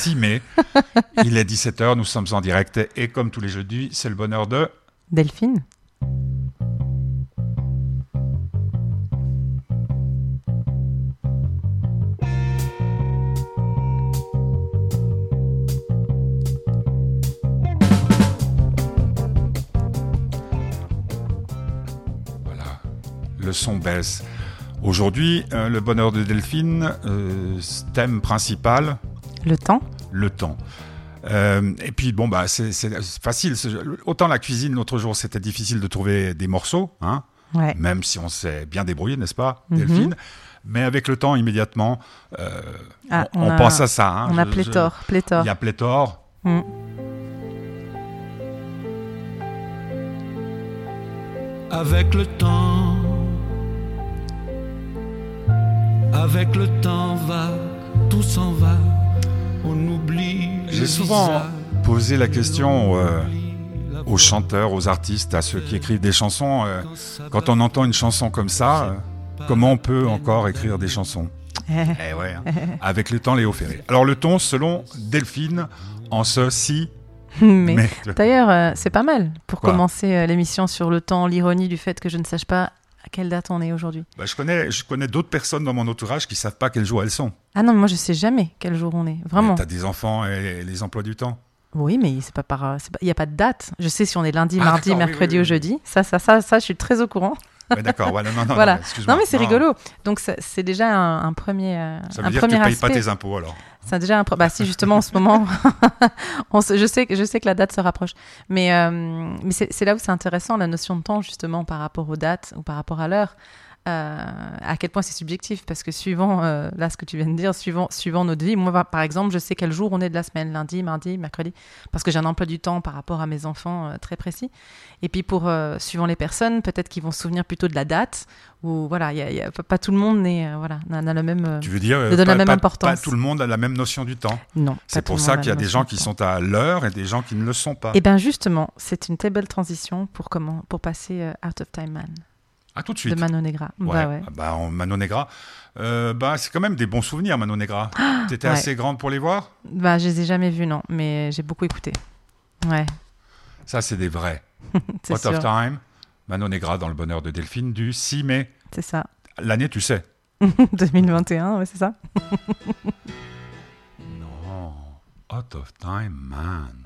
6 mai. Il est 17h, nous sommes en direct et comme tous les jeudis, c'est le bonheur de... Delphine Voilà, le son baisse. Aujourd'hui, euh, le bonheur de Delphine, euh, thème principal, Le temps le temps. Euh, et puis bon bah c'est c'est facile. C'est- Autant la cuisine l'autre jour c'était difficile de trouver des morceaux, hein, Ouais. même si on s'est bien débrouillé, n'est-ce pas, Mhm. Delphine? Mais avec le temps immédiatement, euh, Ah, on, on on a- pense à ça. hein. On a Je- je- pléthore, pléthore. Il y a pléthore. Mm. Avec le temps, avec le temps va, tout s'en va, on oublie. J'ai souvent visage, posé la question on euh, aux chanteurs, aux artistes, à ceux qui écrivent des chansons. euh, quand on entend une chanson comme ça, euh, comment on peut encore écrire des chansons? Eh, ouais, hein. avec le temps, Léo Ferré. Alors le ton, selon Delphine, en ceci, Mais, mais d'ailleurs, euh, c'est pas mal pour Quoi? commencer euh, l'émission sur le temps, l'ironie du fait que je ne sache pas quelle date on est aujourd'hui? bah, je connais, je connais d'autres personnes dans mon entourage qui savent pas quel jour elles sont. Ah non, moi je sais jamais quel jour on est. Vraiment. T'as des enfants et les emplois du temps. Oui, mais c'est pas par, il n'y a pas de date. Je sais si on est lundi, Ah, mardi, oui, mercredi oui, oui. ou jeudi. Ça, ça, ça, ça, je suis très au courant. Ouais, d'accord, voilà, non, non, Voilà. non, excuse-moi. Non, mais c'est rigolo. Donc c'est déjà un, un premier, euh, Ça veut un dire que tu payes aspect. pas tes impôts alors. C'est déjà un. Bah si justement en ce moment, on se- je sais que je sais que la date se rapproche. Mais euh, mais c'est là où c'est intéressant la notion de temps justement par rapport aux dates ou par rapport à l'heure. Euh, à quel point c'est subjectif parce que suivant euh, là ce que tu viens de dire suivant suivant notre vie moi par exemple je sais quel jour on est de la semaine lundi mardi mercredi parce que j'ai un emploi du temps par rapport à mes enfants euh, très précis et puis pour suivant les personnes peut-être qu'ils vont se souvenir plutôt de la date ou voilà il y a, y a- pas tout le monde n'est voilà n'a le même Tu veux dire, donne la pas, même pas- importance. pas tout le monde a la même notion du temps. non pas C'est pour ça qu'il y a des gens qui sont à l'heure et des gens qui ne le sont pas. Eh bien justement, c'est une très belle transition pour comment pour passer Out of Time Man À tout de de suite. Mano Negra. Ouais. Bah ouais. Ah Bah, en Negra. Euh, bah, c'est quand même des bons souvenirs, Manon Negra. T'étais ouais. assez grande pour les voir? Bah je les ai jamais vus non, mais j'ai beaucoup écouté. Ouais, Ça, c'est des vrais. What sûr. of Time, Manon Negra dans le bonheur de Delphine du 6 mai. C'est ça. L'année, tu sais. 2021, ouais, c'est ça. Non. Out of Time, man.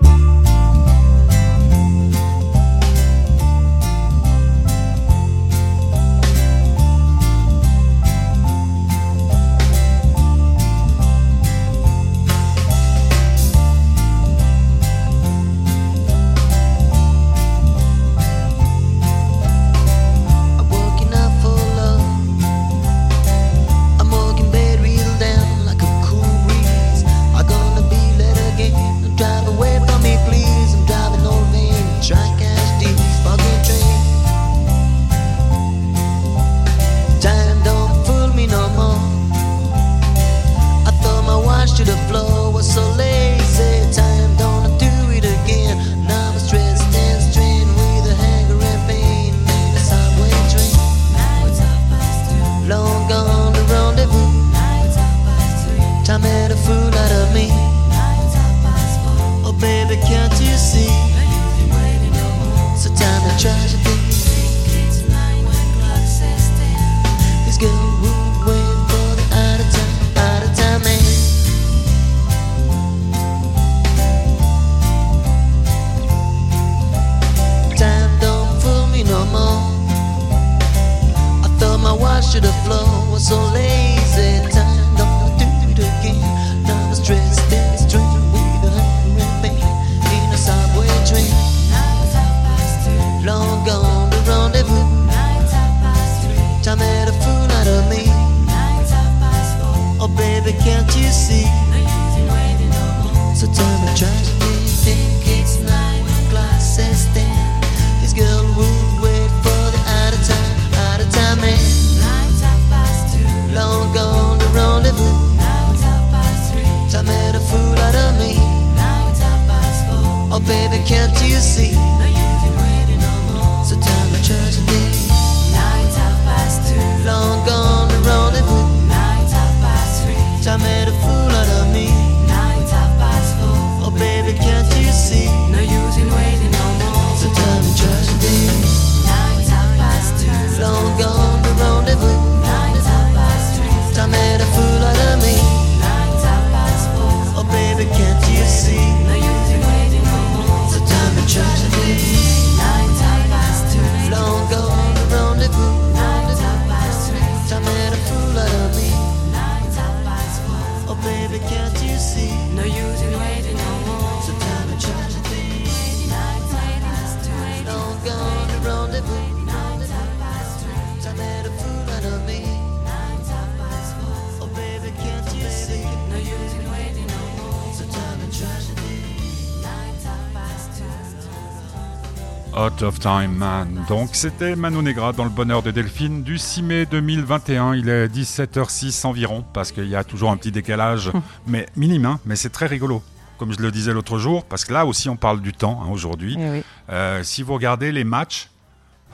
Out of Time Man. Donc c'était Mano Negra dans le bonheur de Delphine du 6 mai 2021. Il est 17h06 environ parce qu'il y a toujours un petit décalage, mais minime, hein, mais c'est très rigolo. Comme je le disais l'autre jour, parce que là aussi on parle du temps hein, aujourd'hui. Eh oui. Euh, si vous regardez les matchs,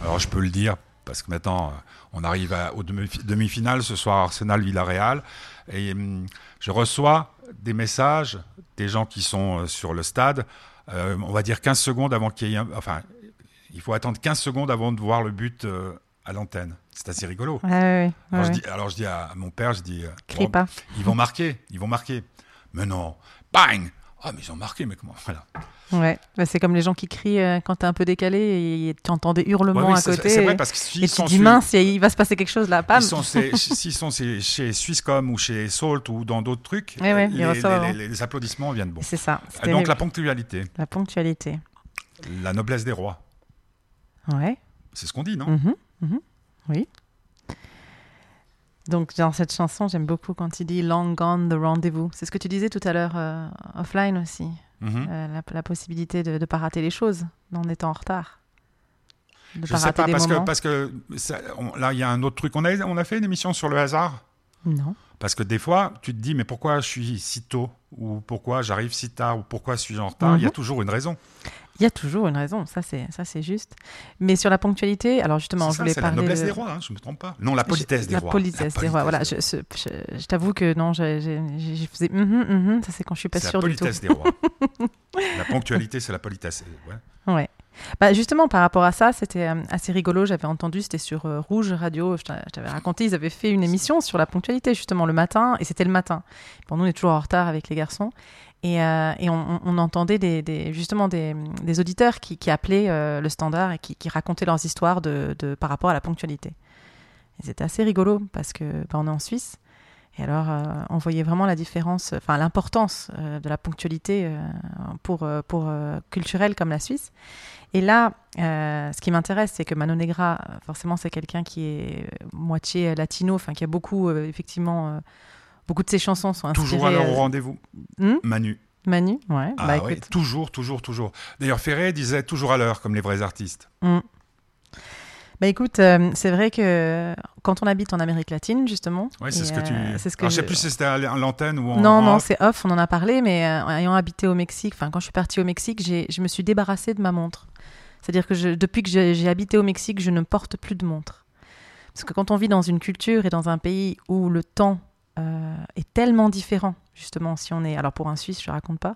alors je peux le dire parce que maintenant euh, on arrive à- aux demi- demi-finales ce soir Arsenal-Villarreal et hum, je reçois des messages des gens qui sont euh, sur le stade. euh, on va dire 15 secondes avant qu'il y ait un- enfin il faut attendre 15 secondes avant de voir le but euh, à l'antenne. C'est assez rigolo. Ouais, ouais, ouais, Alors, je dis, alors je dis à mon père, je dis, euh, bon, pas. ils vont marquer, ils vont marquer. Mais non, bang Ah mais ils ont marqué, mais comment Voilà. Ouais. Bah, c'est comme les gens qui crient euh, quand t'es un peu décalé et tu entends des hurlements Ouais, oui, à côté. C'est vrai et- parce que et s'ils tu dis mince, il va se passer quelque chose là. Pam. S'ils sont chez, Swisscom ou chez Salt ou dans d'autres trucs, Ouais, ouais, ils les, reçoivent les- avant. les- les applaudissements viennent bon. C'est ça. c'est Donc terrible. la ponctualité, la ponctualité. la noblesse des rois, Ouais. c'est ce qu'on dit, non? Mhm, mhm, Oui. Donc, dans cette chanson, j'aime beaucoup quand il dit Long gone the rendezvous. C'est ce que tu disais tout à l'heure euh, offline aussi. Mhm. Euh, la, la possibilité de ne pas rater les choses en étant en retard. De Je pas sais pas, parce que, parce que ça- on- là, il y a un autre truc. On a, on a fait une émission sur le hasard? Non. Parce que des fois, tu te dis, mais pourquoi je suis si tôt? Ou pourquoi j'arrive si tard? Ou pourquoi suis-je en retard? Il y a Mhm. toujours une raison. Il y a toujours une raison, ça c'est ça c'est juste. Mais sur la ponctualité, alors justement, je ça, voulais c'est la parler noblesse de- des rois, hein, je me trompe pas. Non, la politesse Je- des la rois. Politesse des rois. Voilà, je, ce- je- je t'avoue que non, je, faisais mhm, mhm, ça c'est quand je suis pas la sûre du tout. politesse des rois. la ponctualité, c'est la politesse. Ouais. Ouais. Bah justement, par rapport à ça, c'était euh, assez rigolo. J'avais entendu, c'était sur euh, Rouge Radio. Je t'avais raconté, ils avaient fait une émission sur la ponctualité justement le matin, et c'était le matin. Bon, nous on est toujours en retard avec les garçons, et, euh, et on, entendait justement des, auditeurs qui, appelaient euh, le standard et qui, racontaient leurs histoires par rapport à la ponctualité. C'était assez rigolo parce que bah, on est en Suisse. Et alors, euh, on voyait vraiment la différence, enfin l'importance de la ponctualité pour, culturelle comme la Suisse. Et là, ce qui m'intéresse, c'est que Mano Negra, forcément, c'est quelqu'un qui est moitié latino, enfin qui a beaucoup, effectivement, beaucoup de ses chansons sont inspirées. Toujours à leur euh, rendez-vous. hmm Manu. Manu, ouais. Ah bah ouais, toujours, toujours, toujours. D'ailleurs, Ferré disait toujours à l'heure, comme les vrais artistes. hmm. Bah écoute, euh, c'est vrai que quand on habite en Amérique latine, justement, Ouais, c'est ce que tu. euh, c'est ce que Alors, je sais plus si c'était à l'antenne ou en. Non, en non, c'est off, on en a parlé, mais euh, ayant habité au Mexique, enfin quand je suis partie au Mexique, je me suis débarrassée de ma montre. C'est-à-dire que je- depuis que j'ai habité au Mexique, je ne porte plus de montre. Parce que quand on vit dans une culture et dans un pays où le temps euh, est tellement différent, justement, si on est... Alors pour un Suisse, je ne raconte pas,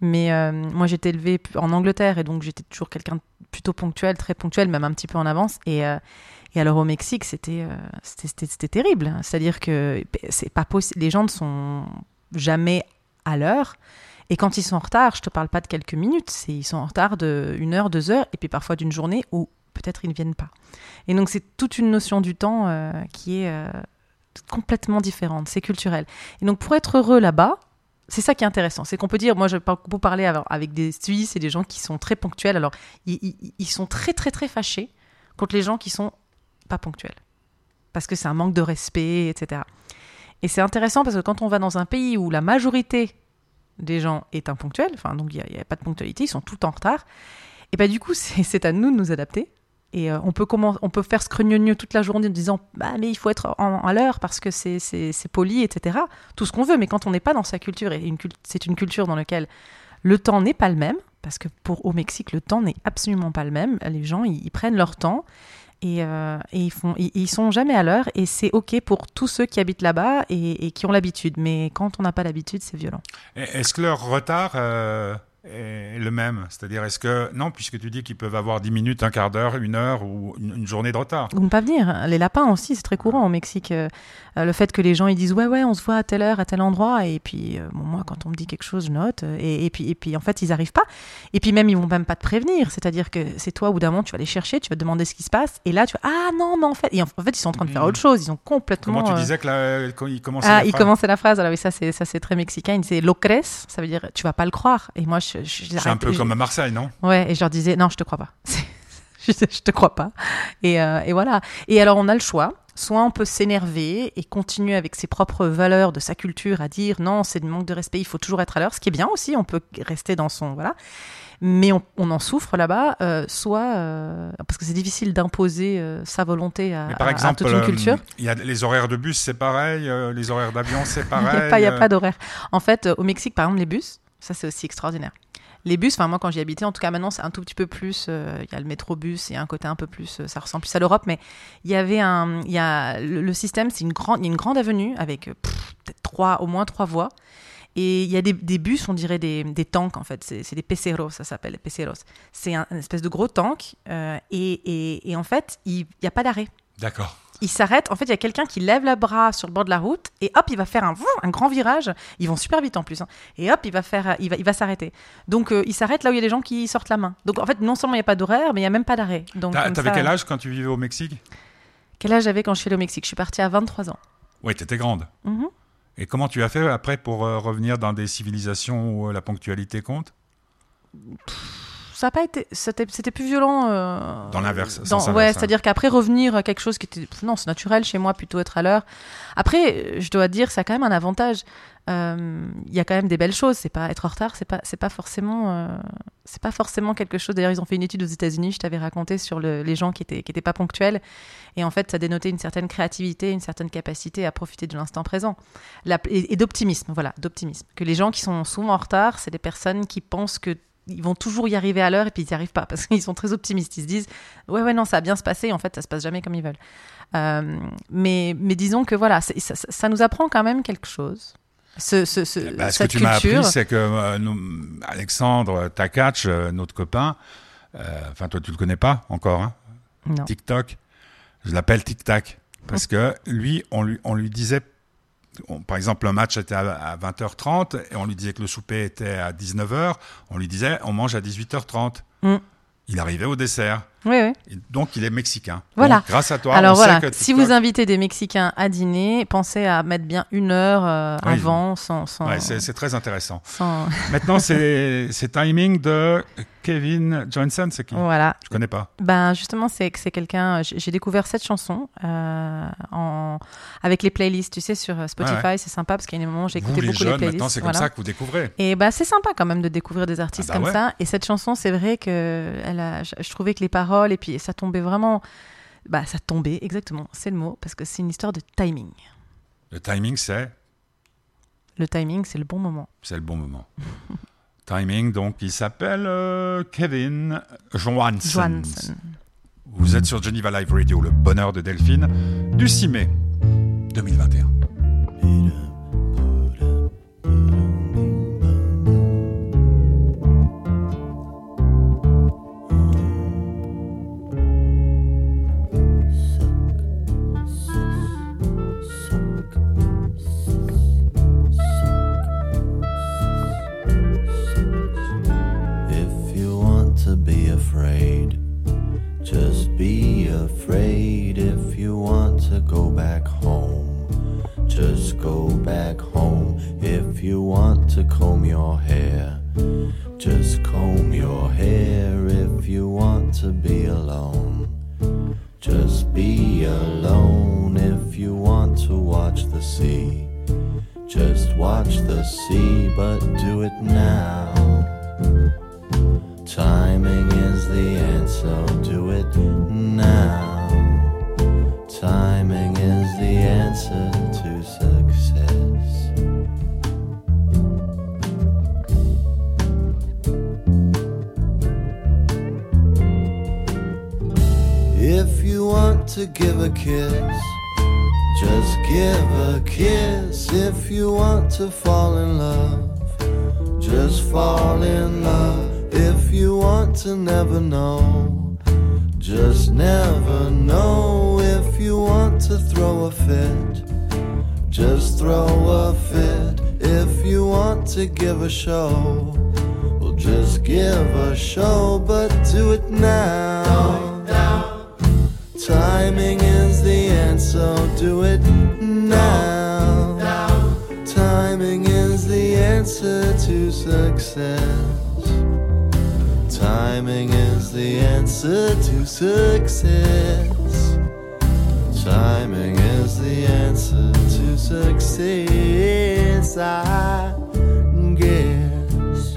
mais euh, moi j'étais élevée en Angleterre et donc j'étais toujours quelqu'un plutôt ponctuel, très ponctuel, même un petit peu en avance. Et, euh, et alors au Mexique, c'était euh, terrible. hein. C'est-à-dire que c'est pas possible. Les gens ne sont jamais à l'heure. Et quand ils sont en retard, je te parle pas de quelques minutes, ils sont en retard de heure, deux heures, et puis parfois d'une journée où peut-être ils ne viennent pas. Et donc c'est toute une notion du temps qui est complètement différente, c'est culturel. Et donc pour être heureux là-bas, c'est ça qui est intéressant, c'est qu'on peut dire, moi je beaucoup parler avec- des Suisses et des gens qui sont très ponctuels, alors ils, sont très très très fâchés contre les gens qui sont pas ponctuels, parce que c'est un manque de respect, etc. Et c'est intéressant parce que quand on va dans un pays où la majorité des gens est imponctuelle, enfin donc il n'y a, pas de ponctualité, ils sont tout en retard, et bah du coup c'est à nous de nous adapter. Et euh, on, peut on peut faire scrogneux toute la journée en disant bah, mais il faut être à l'heure parce que c'est poli, etc. Tout ce qu'on veut, mais quand on n'est pas dans sa culture, et c'est une culture dans laquelle le temps n'est pas le même, parce que pour au Mexique, le temps n'est absolument pas le même. Les gens, ils, prennent leur temps et, euh, ils font, ils, sont jamais à l'heure, et c'est ok pour tous ceux qui habitent là-bas et, qui ont l'habitude. Mais quand on n'a pas l'habitude, c'est violent. Est-ce que leur retard euh, est le même C'est-à-dire, est-ce que. Non, puisque tu dis qu'ils peuvent avoir 10 minutes, un quart d'heure, une heure ou une, une journée de retard. Ou ne pas venir. Les lapins aussi, c'est très courant au Mexique. Euh, euh, le fait que les gens ils disent ouais ouais, on se voit à telle heure, à tel endroit, et puis euh, bon, moi quand on me dit quelque chose, je note. Et, et puis et puis en fait ils arrivent pas. Et puis même ils vont même pas te prévenir. C'est-à-dire que c'est toi au bout d'un moment tu vas les chercher, tu vas te demander ce qui se passe, et là tu vas ah non mais en fait, et en, en fait ils sont en train de faire autre chose. Ils ont complètement. Comment tu disais que la- quand ils commençaient ah, la phrase la phrase. Alors oui, ça c'est très mexicain. C'est lo crees, ça veut dire tu vas pas le croire. Et moi je, je, C'est un peu comme à Marseille, non? Ouais, et je leur disais, non, je te crois pas. je, je te crois pas. Et, euh, et voilà. Et alors, on a le choix. soit on peut s'énerver et continuer avec ses propres valeurs de sa culture à dire non, c'est du manque de respect, il faut toujours être à l'heure, ce qui est bien aussi, on peut rester dans son voilà. Mais on, on en souffre là-bas, euh, soit euh, parce que c'est difficile d'imposer sa volonté à, par à- à exemple, toute une culture. il y a les horaires de bus, c'est pareil, les horaires d'avion, c'est Il pareil. n'y a pas, il y a pas d'horaire. En fait, au Mexique, par exemple, les bus, ça c'est aussi extraordinaire. Les bus, enfin moi quand j'y habitais, en tout cas maintenant c'est un tout petit peu plus, euh, il y a le métrobus, il y a un côté un peu plus, euh, ça ressemble plus à l'Europe, mais il y avait un, y a le, système, c'est une grande, une grande avenue avec euh, trois, au moins trois voies, et il y a des, bus, on dirait des, tanks en fait, c'est des peceros, ça s'appelle, peceros. C'est un, une espèce de gros tank, et, et en fait il n'y a pas d'arrêt D'accord. Il s'arrête. En fait, il y a quelqu'un qui lève le bras sur le bord de la route et hop, il va faire un, grand virage. Ils vont super vite en plus. hein. Et hop, il va faire, il va, il va s'arrêter. Donc, euh, il s'arrête là où il y a des gens qui sortent la main. Donc, en fait, non seulement il n'y a pas d'horaire, mais il n'y a même pas d'arrêt. Donc, T'as- T'avais ça- quel âge quand tu vivais au Mexique? Quel âge j'avais quand je suis allée au Mexique? Je suis partie à 23 ans. Oui, t'étais grande. Mhm. Et comment tu as fait après pour euh, revenir dans des civilisations où euh, la ponctualité compte? Ça pas été, c'était plus violent. euh, Dans l'inverse, ouais, hein. c'est-à-dire qu'après revenir à quelque chose qui était, non, c'est naturel chez moi plutôt être à l'heure. Après, je dois dire, ça a quand même un avantage. Euh, Il y a quand même des belles choses. C'est pas être en retard, c'est pas, c'est pas forcément, euh, c'est pas forcément quelque chose. D'ailleurs, ils ont fait une étude aux États-Unis. Je t'avais raconté sur le- les gens qui étaient, qui étaient pas ponctuels, et en fait, ça dénotait une certaine créativité, une certaine capacité à profiter de l'instant présent, La- et, et d'optimisme. Voilà, d'optimisme. Que les gens qui sont souvent en retard, c'est des personnes qui pensent que ils vont toujours y arriver à l'heure et puis ils n'y arrivent pas parce qu'ils sont très optimistes. Ils se disent ouais ouais non ça va bien se passer. Et en fait ça se passe jamais comme ils veulent. Euh, mais mais disons que voilà ça, ça- ça nous apprend quand même quelque chose. Ce, ce, ce- Bah, Ce que tu m'as appris, c'est que euh, nous- Alexandre Takac, euh, notre copain, enfin toi tu le connais pas encore, hein, non. TikTok, je l'appelle Tic Tac, parce que lui, on lui, on lui disait, on- par exemple, un match était à, à 20h30 et on lui disait que le souper était à 19h, on lui disait on mange à 18h30. Mm. Il arrivait au dessert. Oui oui. Et donc il est mexicain. Voilà. Donc, grâce à toi, Alors on voilà, sait que si vous invitez des Mexicains à dîner, pensez à mettre bien une heure euh, Oui. avant, sans, sans, Ouais, c'est très intéressant. sans- Maintenant, c'est c'est timing de Kevin Johnson, c'est qui? Voilà. Je connais pas. Ben justement, c'est que c'est quelqu'un. J'ai j'ai découvert cette chanson euh, en avec les playlists, tu sais, sur euh, Spotify. Ouais, C'est sympa parce qu'il y a des moments où Vous, j'écoutais les beaucoup les jeunes, playlists. maintenant, c'est comme ça que vous découvrez. Et bah c'est sympa quand même de découvrir des artistes Ah bah comme ouais. ça. Et cette chanson, c'est vrai que elle a, je, je trouvais que les paroles et puis ça tombait vraiment. Bah ça tombait exactement, c'est le mot parce que c'est une histoire de timing. Le timing, c'est? Le timing, c'est le bon moment. c'est le bon moment. timing, donc, il s'appelle euh, Kevin Johansson. Johansson. Vous êtes sur Geneva Live Radio, le bonheur de Delphine, du 6 mai 2021. Just throw a fit. If you want to give a show, We'll just give a show, but do it now. Timing is the answer, do it now. Timing is the answer to success. Timing is the answer to success. Timing is the answer success, I guess.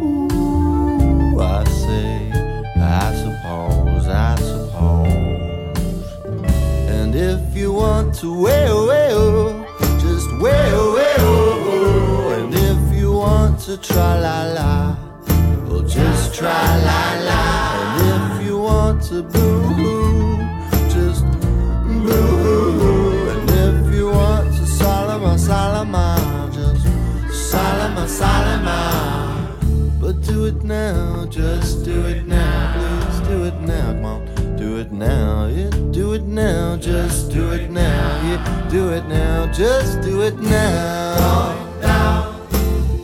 Ooh, I say, I suppose, I suppose. And if you want to, well, well, just well, well. And if you want to try la la, now, just do it now, please do it now, come on. Do it now, yeah, do it now, just do it now, yeah, do it now, just do it now.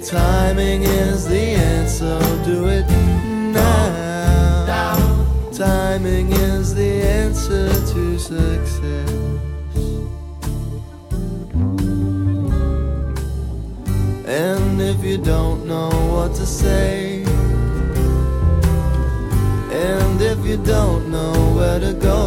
Timing is the answer, do it now. Timing is the answer to success. And if you don't know what to say, if you don't know where to go,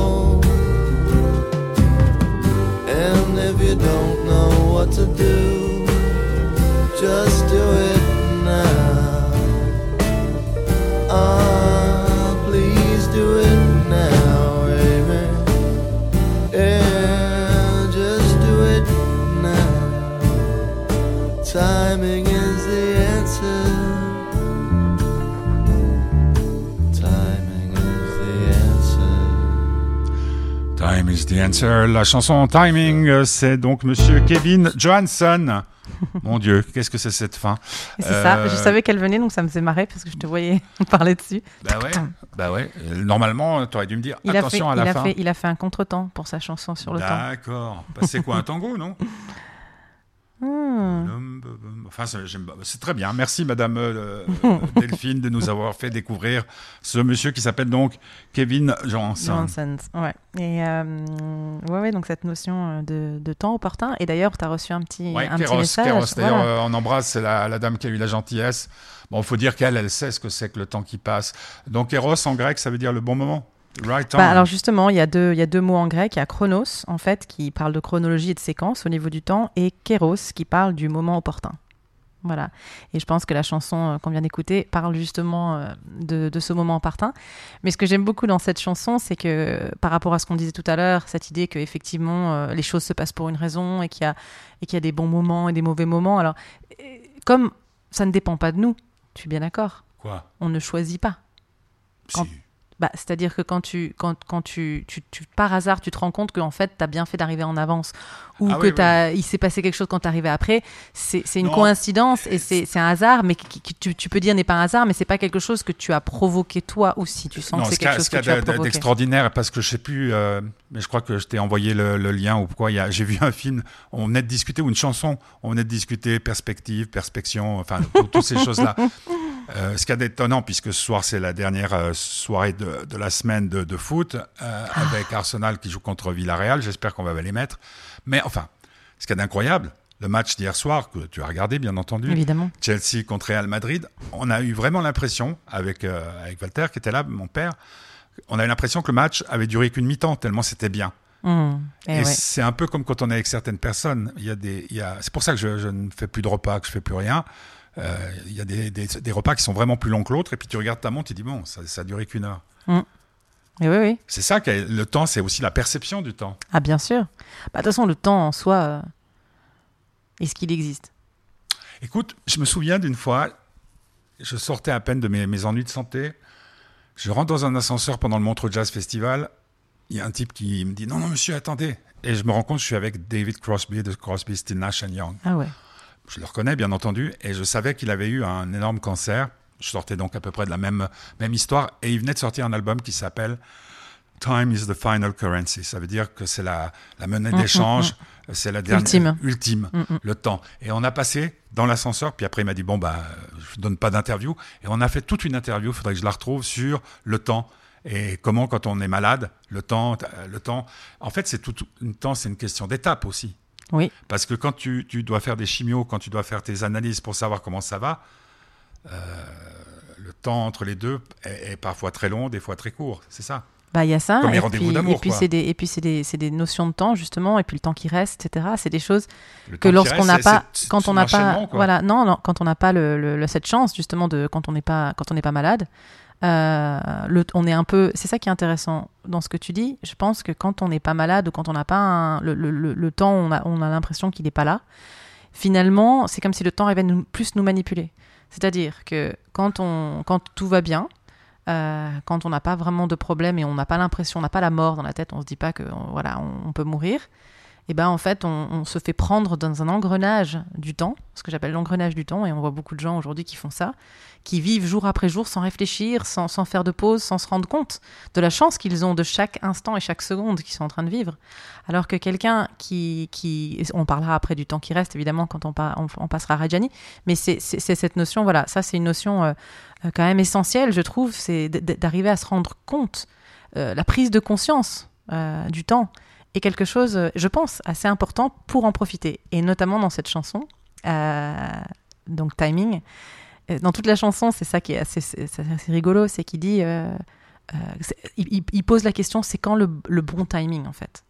La chanson Timing, euh, c'est donc Monsieur Kevin Johansson. Mon Dieu, qu'est-ce que c'est cette fin? C'est ça, Euh, je savais qu'elle venait, donc ça me faisait marrer parce que je te voyais parler dessus. Bah ouais, bah ouais. Euh, Normalement, tu aurais dû me dire Il a, fait, attention à il, la a fin. fait, il a fait un contretemps pour sa chanson sur le temps. D'accord. Bah, c'est quoi un tango, non? Hmm. Enfin, c'est très bien. Merci, Madame euh, euh, Delphine, de nous avoir fait découvrir ce monsieur qui s'appelle donc Kevin Johansson. Johansson, ouais. Et euh, ouais, ouais, donc cette notion de, de temps opportun. Et d'ailleurs, tu as reçu un petit, Ouais, un petit Kéros, message. Kéros. D'ailleurs, voilà. euh, on embrasse c'est la, la dame qui a eu la gentillesse. Bon, il faut dire qu'elle, elle sait ce que c'est que le temps qui passe. Donc, Kéros, en grec, ça veut dire le bon moment. Right. Bah, alors justement, il y, a deux, il y a deux mots en grec. Il y a chronos, en fait, qui parle de chronologie et de séquence au niveau du temps, et kéros, qui parle du moment opportun. Voilà. Et je pense que la chanson euh, qu'on vient d'écouter parle justement euh, de, de ce moment opportun. Mais ce que j'aime beaucoup dans cette chanson, c'est que par rapport à ce qu'on disait tout à l'heure, cette idée que effectivement euh, les choses se passent pour une raison et qu'il y a et qu'il y a des bons moments et des mauvais moments. Alors, comme ça ne dépend pas de nous, tu es bien d'accord? Quoi? On ne choisit pas. Quand- Si. Bah, C'est-à-dire que quand, tu, quand, quand tu, tu, tu- par hasard, tu te rends compte qu'en fait, tu as bien fait d'arriver en avance ou Ah que oui, il s'est passé quelque chose quand tu arrivé après, c'est une Non. coïncidence et c'est un hasard, mais qui, qui- tu, tu peux dire n'est pas un hasard, mais c'est pas quelque chose que tu as provoqué toi aussi. Tu sens Non, que c'est ce quelque chose ce que tu as provoqué. d'extraordinaire, parce que je sais plus, euh, mais je crois que je t'ai envoyé le, le lien ou quoi. J'ai vu un film, on venait de discuter, ou une chanson, on venait de discuter perspective, perspection, enfin, tout- toutes ces choses-là. Euh, ce qu'il y a d'étonnant, puisque ce soir, c'est la dernière euh, soirée de, de la semaine de, de foot, euh, Ah. avec Arsenal qui joue contre Villarreal. J'espère qu'on va les mettre. Mais enfin, ce qu'il y a d'incroyable, le match d'hier soir, que tu as regardé, bien entendu, Évidemment. Chelsea contre Real Madrid, on a eu vraiment l'impression, avec, euh, avec Walter qui était là, mon père, on a eu l'impression que le match avait duré qu'une mi-temps, tellement c'était bien. Mmh. Et, Eh ouais. c'est un peu comme quand on est avec certaines personnes. Il y a des, il y a, c'est pour ça que je, je ne fais plus de repas, que je fais plus rien. Euh, il y a des, des, des repas qui sont vraiment plus longs que l'autre, et puis tu regardes ta montre, tu dis bon, ça, ça a duré qu'une heure. Et oui, oui. C'est ça que le temps, c'est aussi la perception du temps. Ah, bien sûr. Bah, de toute façon, le temps en soi, euh, est-ce qu'il existe? Écoute, je me souviens d'une fois, je sortais à peine de mes, mes ennuis de santé. Je rentre dans un ascenseur pendant le Montreux Jazz Festival. Il y a un type qui me dit Non, non, monsieur, attendez. Et je me rends compte que je suis avec David Crosby de Crosby, Still Nash Young. Ah ouais. Je le reconnais, bien entendu. Et je savais qu'il avait eu un énorme cancer. Je sortais donc à peu près de la même, même histoire. Et il venait de sortir un album qui s'appelle Time is the final currency. Ça veut dire que c'est la, la monnaie d'échange. C'est la dernière. Ultime. Ultime. Le temps. Et on a passé dans l'ascenseur. Puis après, il m'a dit Bon, bah, je donne pas d'interview. Et on a fait toute une interview. Il faudrait que je la retrouve sur le temps. Et comment, quand on est malade, le temps, euh, le temps. En fait, c'est tout, une temps, c'est une question d'étape aussi. Oui. Parce que quand tu, tu dois faire des chimios, quand tu dois faire tes analyses pour savoir comment ça va, le temps entre les deux est, est parfois très long, des fois très court. C'est ça? Bah, il y a ça. Comme et puis, et puis c'est des, et puis c'est des, c'est des notions de temps justement, et puis le temps qui reste, etc. C'est des choses Le que lorsqu'on n'a pas, quand on n'a pas, quoi. voilà, non, non, quand on n'a pas le, cette chance justement de, quand on n'est pas, quand on n'est pas malade, euh, le, on est un peu, c'est ça qui est intéressant dans ce que tu dis. Je pense que quand on n'est pas malade ou quand on n'a pas un- le, le- le- le temps, on a, on a l'impression qu'il n'est pas là. Finalement, c'est comme si le temps arrivait à nous, plus nous manipuler. C'est-à-dire que quand on, quand tout va bien. euh, quand on n'a pas vraiment de problème et on n'a pas l'impression, on n'a pas la mort dans la tête, on se dit pas que on- voilà, on peut mourir et ben en fait on, se fait prendre dans un engrenage du temps, ce que j'appelle l'engrenage du temps, et on voit beaucoup de gens aujourd'hui qui font ça, qui vivent jour après jour sans réfléchir, sans, sans faire de pause, sans se rendre compte de la chance qu'ils ont de chaque instant et chaque seconde qu'ils sont en train de vivre. Alors que quelqu'un qui, qui, on parlera après du temps qui reste évidemment quand on, on, passera à Rajani, mais c'est cette notion, voilà, ça c'est une notion euh, euh, quand même essentielle, je trouve, c'est d'arriver à se rendre compte, euh, la prise de conscience du temps est quelque chose, euh, je pense, assez important pour en profiter. Et notamment dans cette chanson, euh, donc Timing. Euh, Dans toute la chanson, c'est ça qui est assez, rigolo, c'est qu'il dit, euh, euh, il, pose la question, c'est quand le, le bon timing en fait?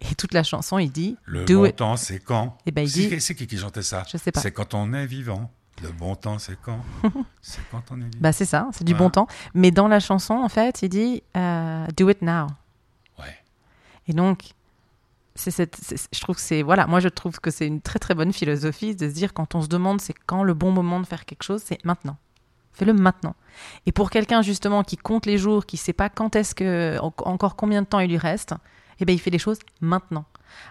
Et toute la chanson, il dit, Le do bon it. temps, c'est quand? Et ben il C'est dit, c'est qui qui chantait ça? Je sais pas. C'est quand on est vivant. Le bon temps, c'est quand? C'est quand on est vivant. Bah c'est ça, c'est du Ouais. bon temps. Mais dans la chanson, en fait, il dit, euh, do it now. Ouais. Et donc, c'est je trouve c'est voilà, moi je trouve que c'est une très très bonne philosophie de se dire quand on se demande c'est quand le bon moment de faire quelque chose, c'est maintenant. Fais-le maintenant. Et pour quelqu'un justement qui compte les jours, qui sait pas quand est-ce que en- encore combien de temps il lui reste, eh ben il fait les choses maintenant.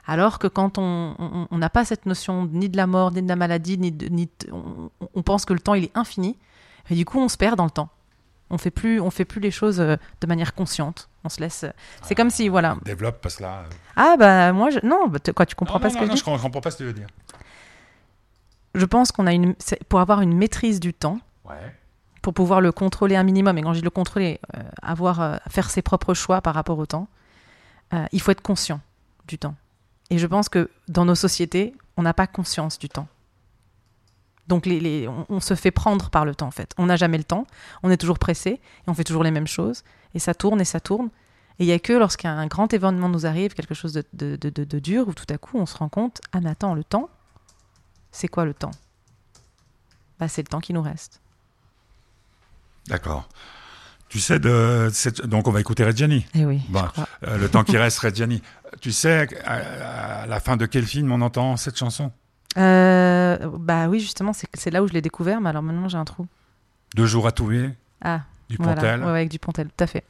Alors que quand on n'a pas cette notion ni de la mort, ni de la maladie, ni, de- ni de- on, on pense que le temps il est infini, et du coup on se perd dans le temps. On fait plus on fait plus les choses euh, de manière consciente. On se laisse. C'est comme si voilà. Développe parce que là. euh, Ah bah moi je... non bah, quoi tu comprends non, pas non, ce non, que non, je je dis com- comprends pas ce que tu veux dire. Je pense qu'on a une pour avoir une maîtrise du temps, Ouais. pour pouvoir le contrôler un minimum et quand je dis le contrôler, euh, avoir euh, faire ses propres choix par rapport au temps, il faut être conscient du temps. Et je pense que dans nos sociétés, on n'a pas conscience du temps. Donc les, les- on, on se fait prendre par le temps en fait. On n'a jamais le temps, on est toujours pressé et on fait toujours les mêmes choses et ça tourne et ça tourne. Et il n'y a que lorsqu'un grand événement nous arrive, quelque chose de, de, de- dur, où tout à coup on se rend compte, ah mais attends, le temps, c'est quoi le temps? Bah, C'est le temps qui nous reste. D'accord. Tu sais, de, donc on va écouter Reggiani. Eh oui, Bon. Euh, le temps qui reste, Reggiani. Tu sais, à, à la fin de quel film on entend cette chanson? Euh, bah oui, justement, c'est c'est là où je l'ai découvert, mais alors maintenant j'ai un trou. Deux jours à tuer, Ah, du voilà. Pontel. Ouais, ouais, avec du Pontel, tout à fait.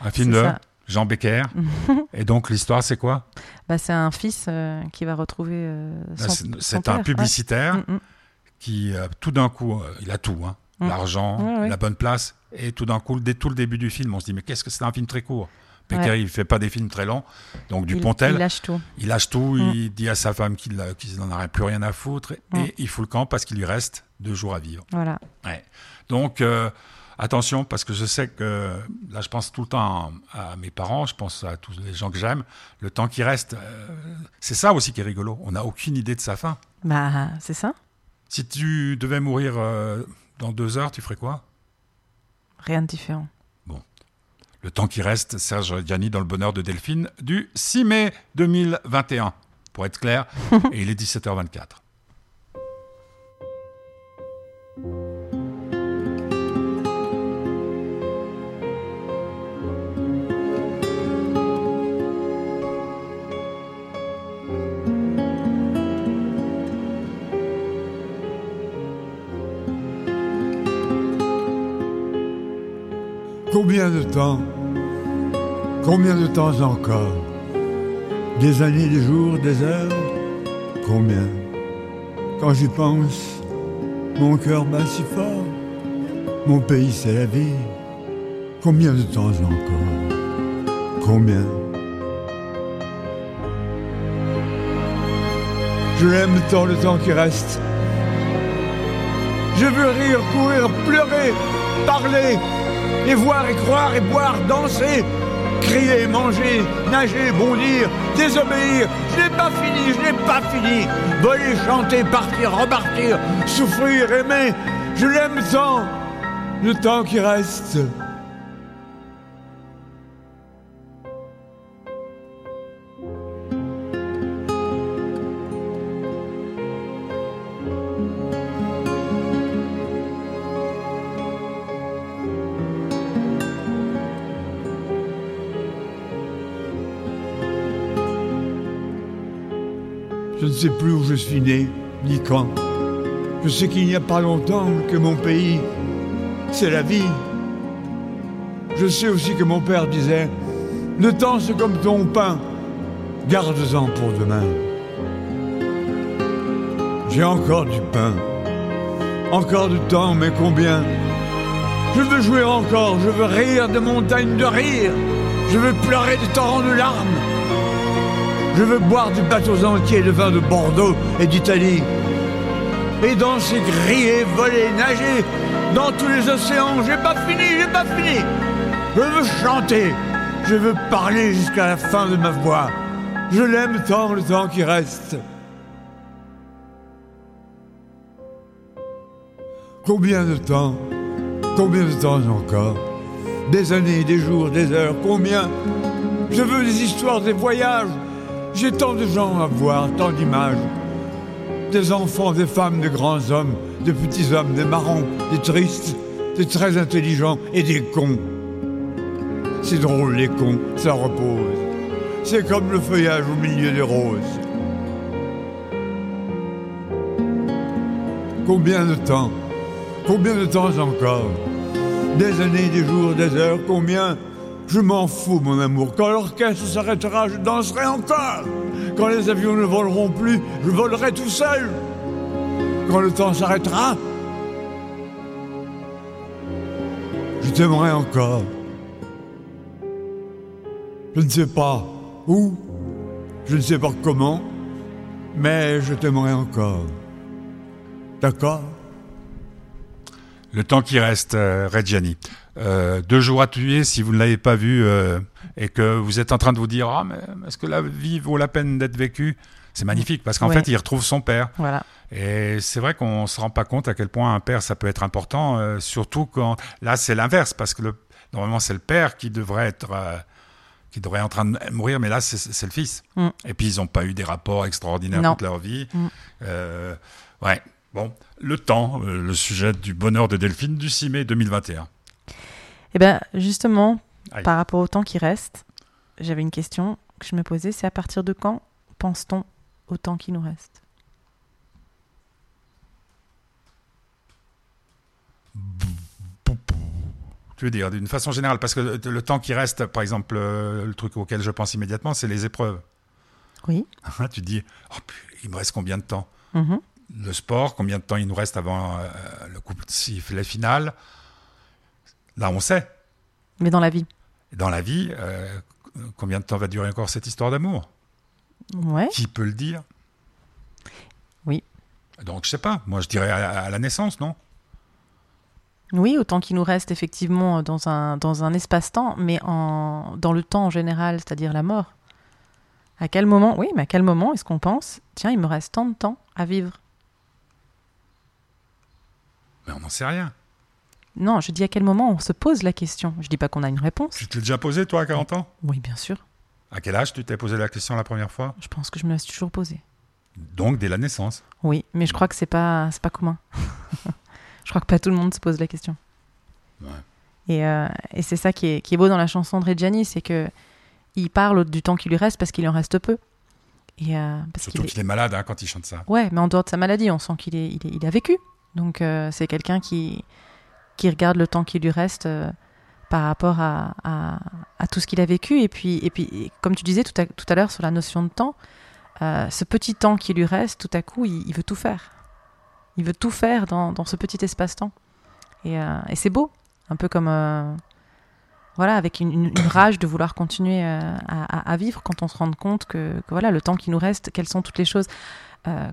Un film de ça. Jean Becker. Et donc l'histoire, c'est quoi? Bah, c'est un fils euh, qui va retrouver euh, son, C'est son c'est un ouais. publicitaire Mm, mm. qui, euh, tout d'un coup, il a tout, hein. Mm. l'argent, Ouais, ouais. la bonne place, et tout d'un coup, dès tout le début du film, on se dit mais qu'est-ce que c'est un film très court? Becker, Ouais. il fait pas des films très longs, donc du il, Pontel, il lâche tout. il lâche tout, Mm. il dit à sa femme qu'il n'en a plus rien à foutre, et il fout le camp parce qu'il lui reste deux jours à vivre. Voilà. Donc, euh, attention, parce que je sais que, là, je pense tout le temps à mes parents, je pense à tous les gens que j'aime, le temps qui reste, euh, c'est ça aussi qui est rigolo, on n'a aucune idée de sa fin. Bah, c'est ça. Si tu devais mourir euh, dans deux heures, tu ferais quoi? Rien de différent. Le temps qui reste, Serge Gianni dans le bonheur de Delphine, du 6 mai 2021, pour être clair, et il est 17h24. Combien de temps Combien de temps encore? Des années, des jours, des heures? Combien? Quand j'y pense, mon cœur bat si fort. Mon pays, c'est la vie. Combien de temps encore? Combien? Je l'aime tant le temps qui reste. Je veux rire, courir, pleurer, parler, et voir et croire et boire, danser, crier, manger, nager, bondir, désobéir. Je n'ai pas fini, je n'ai pas fini. Voler, chanter, partir, repartir, souffrir, aimer. Je l'aime tant, le temps qui reste. Ne sais plus où je suis né, ni quand. Je sais qu'il n'y a pas longtemps que mon pays, c'est la vie. Je sais aussi que mon père disait, le temps c'est comme ton pain, garde-en pour demain. J'ai encore du pain, encore du temps, mais combien? Je veux jouer encore, je veux rire de montagnes de rire, je veux pleurer de torrents de larmes. Je veux boire du bateaux entiers de vin de Bordeaux et d'Italie. Et danser, griller, voler, nager dans tous les océans. J'ai pas fini, j'ai pas fini. Je veux chanter, je veux parler jusqu'à la fin de ma voix. Je l'aime tant le temps qui reste. Combien de temps Combien de temps encore? Des années, des jours, des heures, combien? Je veux des histoires, des voyages. J'ai tant de gens à voir, tant d'images. Des enfants, des femmes, des grands hommes, des petits hommes, des marrons, des tristes, des très intelligents et des cons. C'est drôle, les cons, ça repose. C'est comme le feuillage au milieu des roses. Combien de temps Combien de temps encore? Des années, des jours, des heures, combien Je m'en fous, mon amour. Quand l'orchestre s'arrêtera, je danserai encore. Quand les avions ne voleront plus, je volerai tout seul. Quand le temps s'arrêtera, je t'aimerai encore. Je ne sais pas où, je ne sais pas comment, mais je t'aimerai encore. D'accord? Le temps qui reste, euh, Reggiani. Euh, deux jours à tuer, si vous ne l'avez pas vu euh, et que vous êtes en train de vous dire Ah, mais est-ce que la vie vaut la peine d'être vécue? C'est magnifique parce qu'en Ouais. fait, il retrouve son père. Voilà. Et c'est vrai qu'on ne se rend pas compte à quel point un père, ça peut être important, euh, surtout quand. Là, c'est l'inverse, parce que le... normalement, c'est le père qui devrait être. qui devrait être en train de mourir, mais là, c'est- le fils. Mm. Et puis, ils n'ont pas eu des rapports extraordinaires Non. toute leur vie. Mm. Ouais. Bon, le temps, le sujet du bonheur de Delphine du 6 mai 2021. Eh bien, justement, Aïe. par rapport au temps qui reste, j'avais une question que je me posais, c'est à partir de quand pense-t-on au temps qui nous reste? Tu veux dire, d'une façon générale, parce que le, temps qui reste, par exemple, euh, le truc auquel je pense immédiatement, c'est les épreuves. Oui. Hein, tu te dis, oh, il me reste combien de temps? Mhm. Le sport, combien de temps il nous reste avant euh, le coup de sifflet final? Là, on sait. Mais dans la vie. Dans la vie, euh, combien de temps va durer encore cette histoire d'amour? Ouais. Qui peut le dire? Oui. Donc, je sais pas. Moi, je dirais à, à la naissance, non? Oui, autant qu'il nous reste effectivement dans un, dans un espace-temps, mais en, dans le temps en général, c'est-à-dire la mort. À quel moment, oui, mais à quel moment est-ce qu'on pense, tiens, il me reste tant de temps à vivre? Mais on n'en sait rien. Non, je dis à quel moment on se pose la question. Je dis pas qu'on a une réponse. Tu te l'as déjà posé, toi, à 40 ans? Oui, bien sûr. À quel âge tu t'es posé la question la première fois? Je pense que je me la suis toujours posée. Donc, dès la naissance. Oui, mais je crois que c'est pas, pas commun. je crois que pas tout le monde se pose la question. Ouais. Et, euh, et c'est ça qui est, qui est beau dans la chanson de Reggiani, c'est que il parle du temps qui lui reste parce qu'il en reste peu. Et euh, parce Surtout qu'il est- qu'il est malade hein, quand il chante ça. Ouais, mais en dehors de sa maladie, on sent qu'il est, il est- il a vécu. Donc euh, c'est quelqu'un qui, qui regarde le temps qui lui reste euh, par rapport à, tout ce qu'il a vécu. Et puis, et puis comme tu disais tout à, tout à l'heure sur la notion de temps, euh, ce petit temps qui lui reste, tout à coup, il, veut tout faire. Il veut tout faire dans, dans ce petit espace-temps. Et, euh, et c'est beau, un peu comme... voilà, avec une, rage de vouloir continuer à, vivre quand on se rend compte que, que voilà, le temps qui nous reste, quelles sont toutes les choses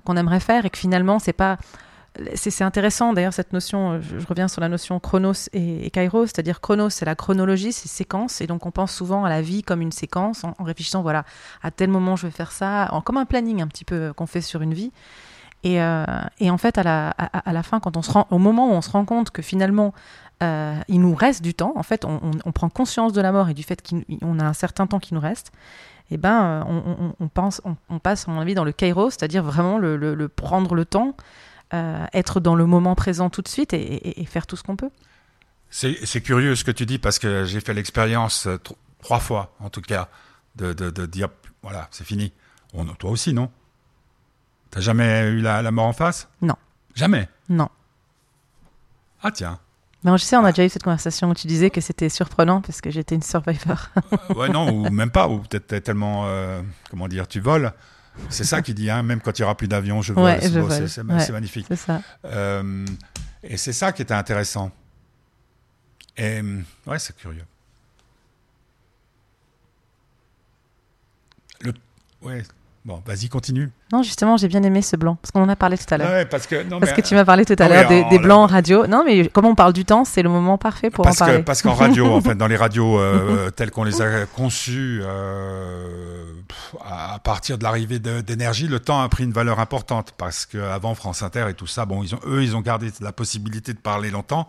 qu'on aimerait faire et que finalement c'est pas c'est intéressant d'ailleurs cette notion je, je reviens sur la notion chronos et, kairos c'est-à-dire chronos c'est la chronologie c'est séquence et donc on pense souvent à la vie comme une séquence en, réfléchissant voilà à tel moment je vais faire ça en, comme un planning un petit peu euh, qu'on fait sur une vie. Et, euh, et en fait à la, à, la fin quand on se rend au moment où on se rend compte que finalement euh, il nous reste du temps en fait on, on- prend conscience de la mort et du fait qu'on a un certain temps qui nous reste eh ben, euh, on, pense, on, passe, à mon avis, dans le kairos, c'est-à-dire vraiment le- le prendre le temps, euh, être dans le moment présent tout de suite et, et- et faire tout ce qu'on peut. C'est curieux ce que tu dis parce que j'ai fait l'expérience euh, tr- trois fois, en tout cas, de, de, de dire voilà, c'est fini. On, toi aussi, non? T'as jamais eu la, la mort en face? Non. Jamais? Non. Ah tiens. Mais je sais, on a déjà eu cette conversation où tu disais que c'était surprenant parce que j'étais une survivor. Euh, ouais, non, ou même pas, ou peut-être tellement, euh, comment dire, tu voles. C'est ça qu'il dit, hein, même quand il n'y aura plus d'avion, je. Ouais, c'est je vole. c'est- Ouais. magnifique. ça. Euh, et c'est ça qui était intéressant. Et hum, ouais, c'est curieux. Le, ouais, bon, vas-y, continue. Non, justement, j'ai bien aimé ce blanc parce qu'on en a parlé tout à l'heure. Ouais, parce que non, Parce mais, que tu m'as parlé tout à l'heure des, blancs en radio. Non, mais comme on parle du temps, c'est le moment parfait pour parce en que parler. parce qu'en radio, en fait, dans les radios euh, telles qu'on les a conçues, euh, à partir de l'arrivée de- d'énergie, le temps a pris une valeur importante parce qu'avant France Inter et tout ça, bon, ils ont, eux, ils ont gardé la possibilité de parler longtemps.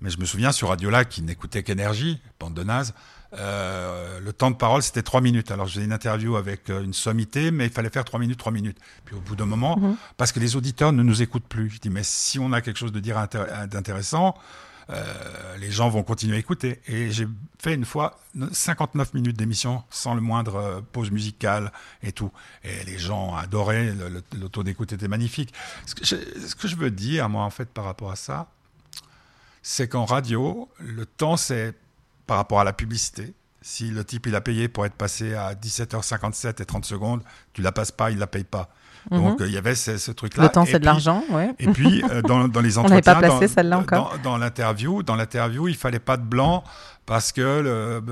Mais je me souviens sur Radio Lac, qui n'écoutait qu'énergie, bande de nazes, euh, le temps de parole, c'était trois minutes. Alors, j'ai une interview avec euh, une sommité, mais il fallait faire trois minutes, trois minutes. Puis au bout d'un moment, Mhm. parce que les auditeurs ne nous écoutent plus, je dis, mais si on a quelque chose de dire intér- d'intéressant, euh, les gens vont continuer à écouter. Et j'ai fait une fois 59 minutes d'émission sans le moindre euh, pause musicale et tout. Et les gens adoraient, le, le- le taux d'écoute était magnifique. Ce que, je, ce que je veux dire, moi, en fait, par rapport à ça, c'est qu'en radio, le temps, c'est par rapport à la publicité. Si le type, il a payé pour être passé à 17h57 et 30 secondes, tu la passes pas, il la paye pas. Donc, euh, il y avait ce, ce truc-là. Mhm. le temps, c'est de l'argent, ouais. et puis, euh, dans, dans les On entretiens, pas placé, dans- celle-là, encore. dans, dans l'interview, dans l'interview, il fallait pas de blanc parce que le,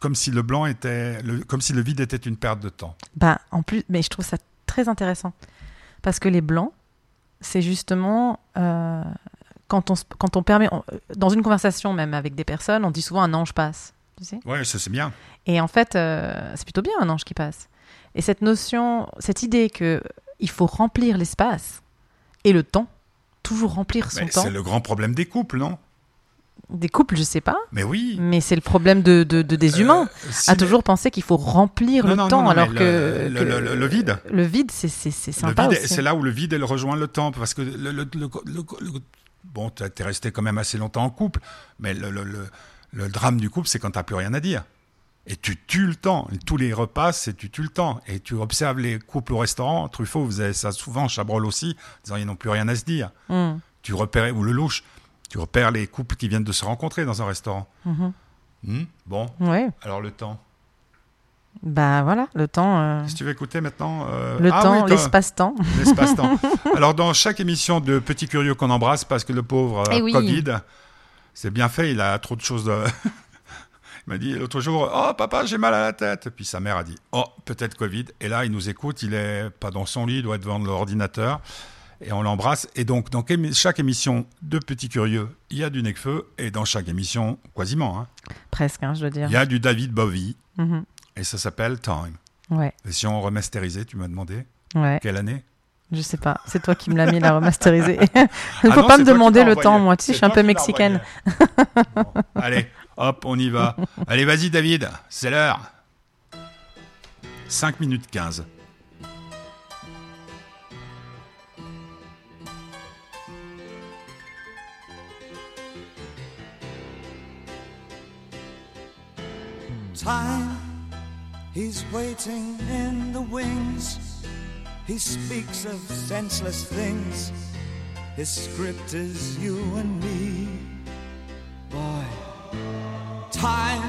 comme si le blanc était, le- comme si le vide était une perte de temps. Bah, en plus, mais je trouve ça très intéressant. Parce que les blancs, c'est justement euh, quand, on, quand on permet, on- dans une conversation même avec des personnes, on dit souvent un ange passe. Tu sais Ouais, ça c'est bien. Et en fait, euh, c'est plutôt bien un ange qui passe. Et cette notion, cette idée que il faut remplir l'espace et le temps, toujours remplir son Mais temps. c'est le grand problème des couples, non? Des couples, je sais pas, Mais oui. mais c'est le problème de, de- de- des Euh, humains. si à toujours penser qu'il faut remplir Non, le non, temps, non, alors que, le- que- le- le- vide. le vide, c'est sympa c'est là où le vide elle rejoint le temps parce que le- bon, t'es t'es resté quand même assez longtemps en couple, mais le, le- le- le drame du couple, c'est quand t'as plus rien à dire. Et tu tues le temps. Tous les repas, c'est tu tues le temps. Et tu observes les couples au restaurant. Truffaut faisait ça souvent, Chabrol aussi, disant ils n'ont plus rien à se dire. Hmm. Tu repères, ou le louche, tu repères les couples qui viennent de se rencontrer dans un restaurant. Mhm. Hmm, bon, Ouais, alors le temps. Bah voilà, le temps, euh, Si tu veux écouter maintenant. euh, le ah temps, oui, l'espace-temps. l'espace-temps. Alors, dans chaque émission de Petit Curieux qu'on embrasse, parce que le pauvre euh, Eh oui. Covid, c'est bien fait, il a trop de choses. de- il m'a dit l'autre jour Oh, papa, j'ai mal à la tête. Puis sa mère a dit Oh, peut-être Covid. Et là, il nous écoute, il est pas dans son lit, il doit être devant l'ordinateur. Et on l'embrasse. Et donc, dans chaque émission de Petit Curieux, il y a du Necfeu. Et dans chaque émission, quasiment, hein, Presque, hein, je dois dire. il y a du David Bowie. Mhm. Et ça s'appelle Time. Ouais, Version remasterisée, tu m'as demandé. ouais, Quelle année? Je sais pas. C'est toi qui me l'as mis la remasterisée. Il Ah faut non, pas me demander le temps, moi. Tu sais, je suis un peu mexicaine. Bon, allez, hop, on y va. Allez, vas-y, David, c'est l'heure. 5 minutes 15. Time, he's waiting in the wings. He speaks of senseless things. His script is you and me. Boy, time,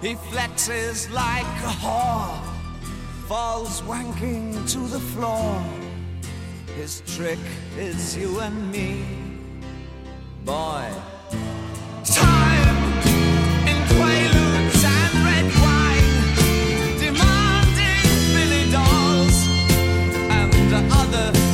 he flexes like a whore, falls wanking to the floor. His trick is you and me. Boy, time the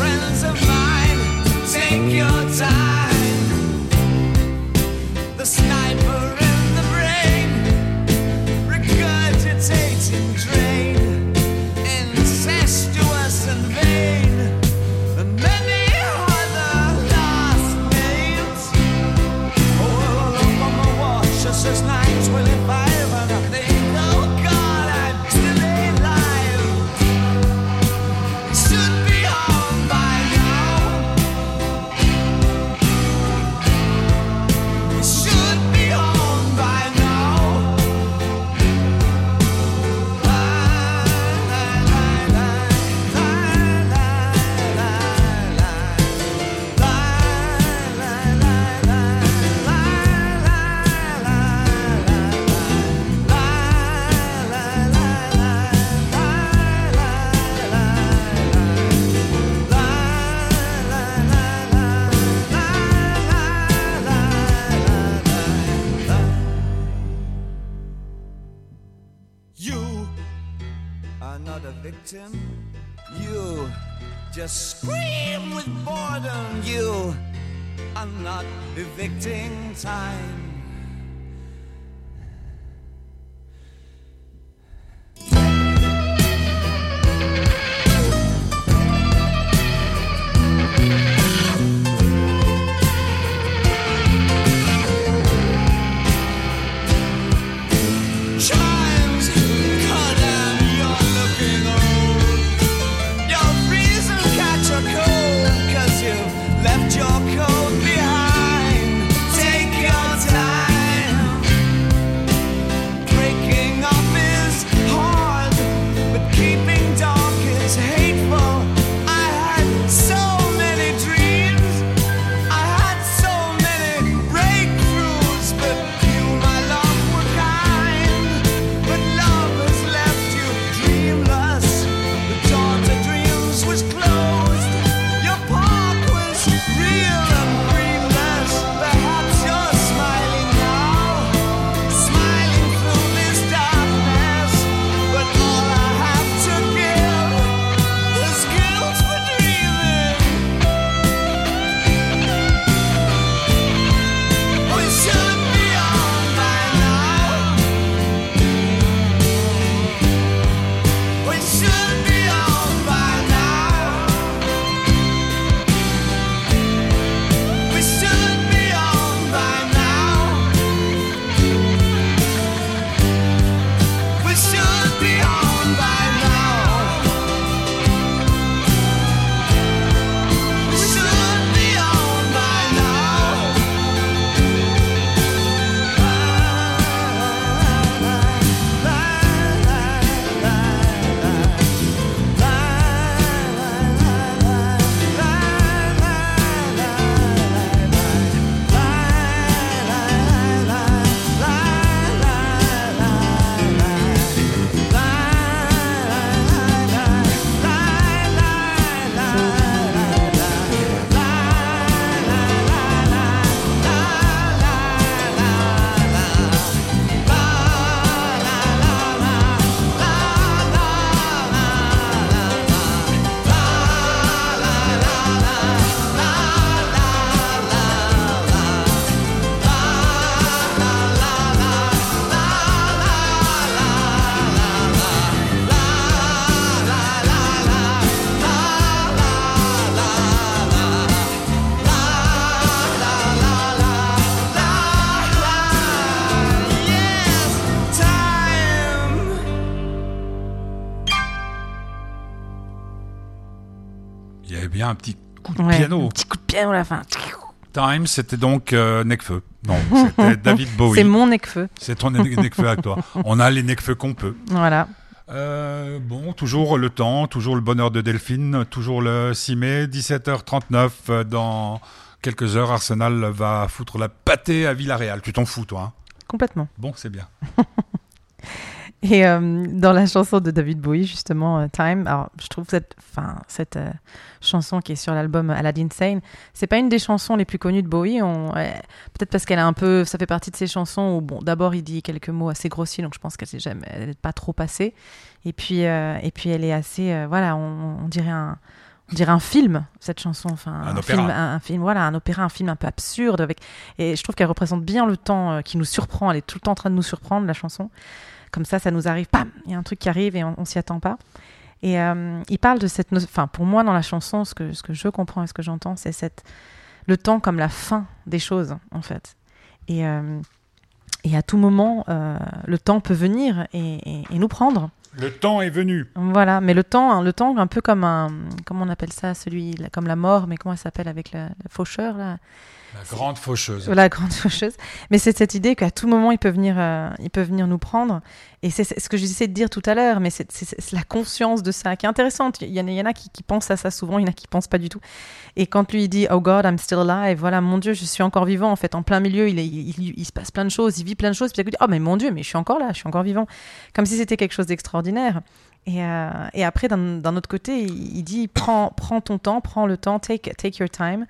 un petit coup de Ouais, piano. Un petit coup de piano à la fin. Time, c'était donc euh, Necfeu. Non, c'était David Bowie. C'est mon Necfeu. C'est ton Necfeu à toi. On a les Necfeu qu'on peut. Voilà. Euh, bon, toujours le temps, toujours le bonheur de Delphine, toujours le 6 mai, 17h39. euh, Dans quelques heures, Arsenal va foutre la pâtée à Villarreal. Tu t'en fous, toi hein? Complètement. Bon, c'est bien. Et euh, dans la chanson de David Bowie, justement, euh, Time, alors je trouve cette, enfin, cette euh, chanson qui est sur l'album Aladdin Sane, c'est pas une des chansons les plus connues de Bowie. Peut-être parce qu'elle a un peu, ça fait partie de ces chansons où, bon, d'abord il dit quelques mots assez grossiers, donc je pense qu'elle n'est jamais, elle est pas trop passée. Et puis, et puis elle est assez, voilà, on, on dirait un, on dirait un film cette chanson, enfin Un opéra. film, un, un film, voilà, un opéra, un film un peu absurde avec. Et je trouve qu'elle représente bien le temps euh, qui nous surprend. Elle est tout le temps en train de nous surprendre la chanson. Comme ça, ça nous arrive, pam, il y a un truc qui arrive et on, on s'y attend pas. Et euh, il parle de cette, enfin pour moi dans la chanson, ce que ce que je comprends et ce que j'entends, c'est cette le temps comme la fin des choses en fait. Et euh, et à tout moment, euh, le temps peut venir et, et- et nous prendre. Le temps est venu. Voilà, mais le temps, hein, le temps un peu comme un, comment on appelle ça, celui, comme la mort, mais comment elle s'appelle avec le, le faucheur là, La grande faucheuse. la grande faucheuse. Mais c'est cette idée qu'à tout moment il peut venir, euh, il venir nous prendre. Et c'est ce que j'essayais de dire tout à l'heure, mais c'est- la conscience de ça qui est intéressante. Il y en a, qui, qui pensent à ça souvent, il y en a qui pensent pas du tout. Et quand lui il dit Oh God, I'm still alive, voilà, mon Dieu, je suis encore vivant. En fait, en plein milieu, il, il, il- se passe plein de choses, il vit plein de choses. Puis il dit Oh mais mon Dieu, mais je suis encore là, je suis encore vivant, comme si c'était quelque chose d'extraordinaire. Et, euh, et après, d'un autre côté, il, il dit prends, prends ton temps, prends le temps, take, take your time.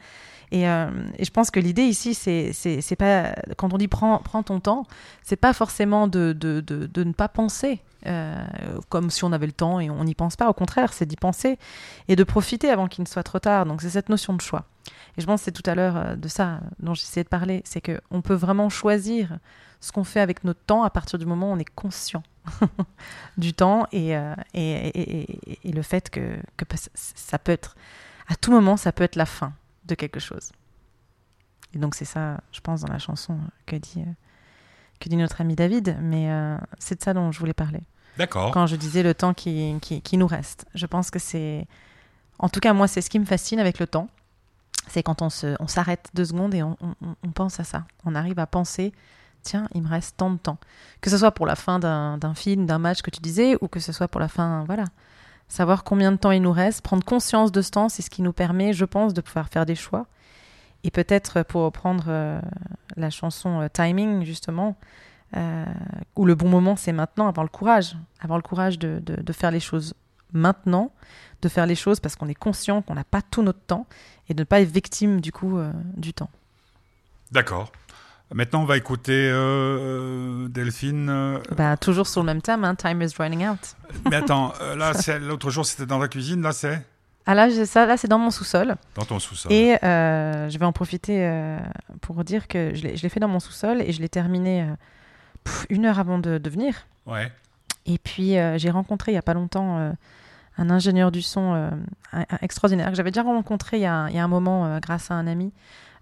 Et, euh, et je pense que l'idée ici, c'est pas quand on dit prends, prends ton temps, c'est pas forcément de, de, de, ne pas penser euh, comme si on avait le temps et on n'y pense pas. Au contraire, c'est d'y penser et de profiter avant qu'il ne soit trop tard. Donc c'est cette notion de choix. Et je pense que c'est tout à l'heure euh, de ça dont j'essayais de parler, c'est que on peut vraiment choisir ce qu'on fait avec notre temps à partir du moment où on est conscient du temps et, et, et, le fait que, que ça peut être, à tout moment, ça peut être la fin de quelque chose. Et donc c'est ça, je pense, dans la chanson que dit, que dit notre ami David, mais euh, c'est de ça dont je voulais parler. D'accord. Quand je disais le temps qui, qui, qui nous reste, je pense que c'est, en tout cas moi, c'est ce qui me fascine avec le temps, c'est quand on se, on s'arrête deux secondes et on, on- on pense à ça. On arrive à penser, tiens, il me reste tant de temps. Que ce soit pour la fin d'un d'un film, d'un match que tu disais, ou que ce soit pour la fin, voilà. Savoir combien de temps il nous reste, prendre conscience de ce temps, c'est ce qui nous permet, je pense, de pouvoir faire des choix. Et peut-être pour reprendre euh, la chanson euh, Timing, justement, euh, où le bon moment, c'est maintenant, avoir le courage. Avoir le courage de, de- de faire les choses maintenant, de faire les choses parce qu'on est conscient qu'on n'a pas tout notre temps et de ne pas être victime, du coup, euh, du temps. D'accord. Maintenant, on va écouter euh, Delphine. euh, Bah, toujours sur le même thème, hein, Time is running out. Mais attends, euh, là, l'autre jour, c'était dans la cuisine. Là, c'est? Ah là, ça, là c'est dans mon sous-sol. dans ton sous-sol. Et euh, je vais en profiter euh, pour dire que je l'ai fait dans mon sous-sol et je l'ai terminé euh, pff, une heure avant de, de venir. Ouais. Et puis euh, j'ai rencontré il n'y a pas longtemps euh, un ingénieur du son euh, extraordinaire que j'avais déjà rencontré il y a, il y a un moment euh, grâce à un ami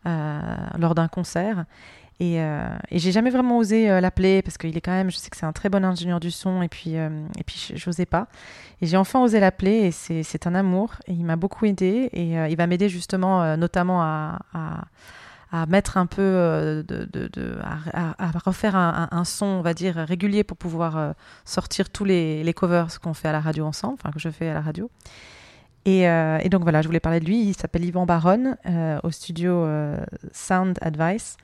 euh, lors d'un concert. Et, euh, et j'ai jamais vraiment osé euh, l'appeler parce qu'il est quand même, je sais que c'est un très bon ingénieur du son et puis, euh, et puis j'osais pas. Et j'ai enfin osé l'appeler et c'est un amour et il m'a beaucoup aidé et euh, il va m'aider justement euh, notamment à, à, mettre un peu de, de, à, refaire un, son, on va dire, régulier pour pouvoir sortir tous les, les covers qu'on fait à la radio ensemble, enfin que je fais à la radio. Et, donc voilà, je voulais parler de lui. Il s'appelle Yvan Baron euh, au studio Sound Advice.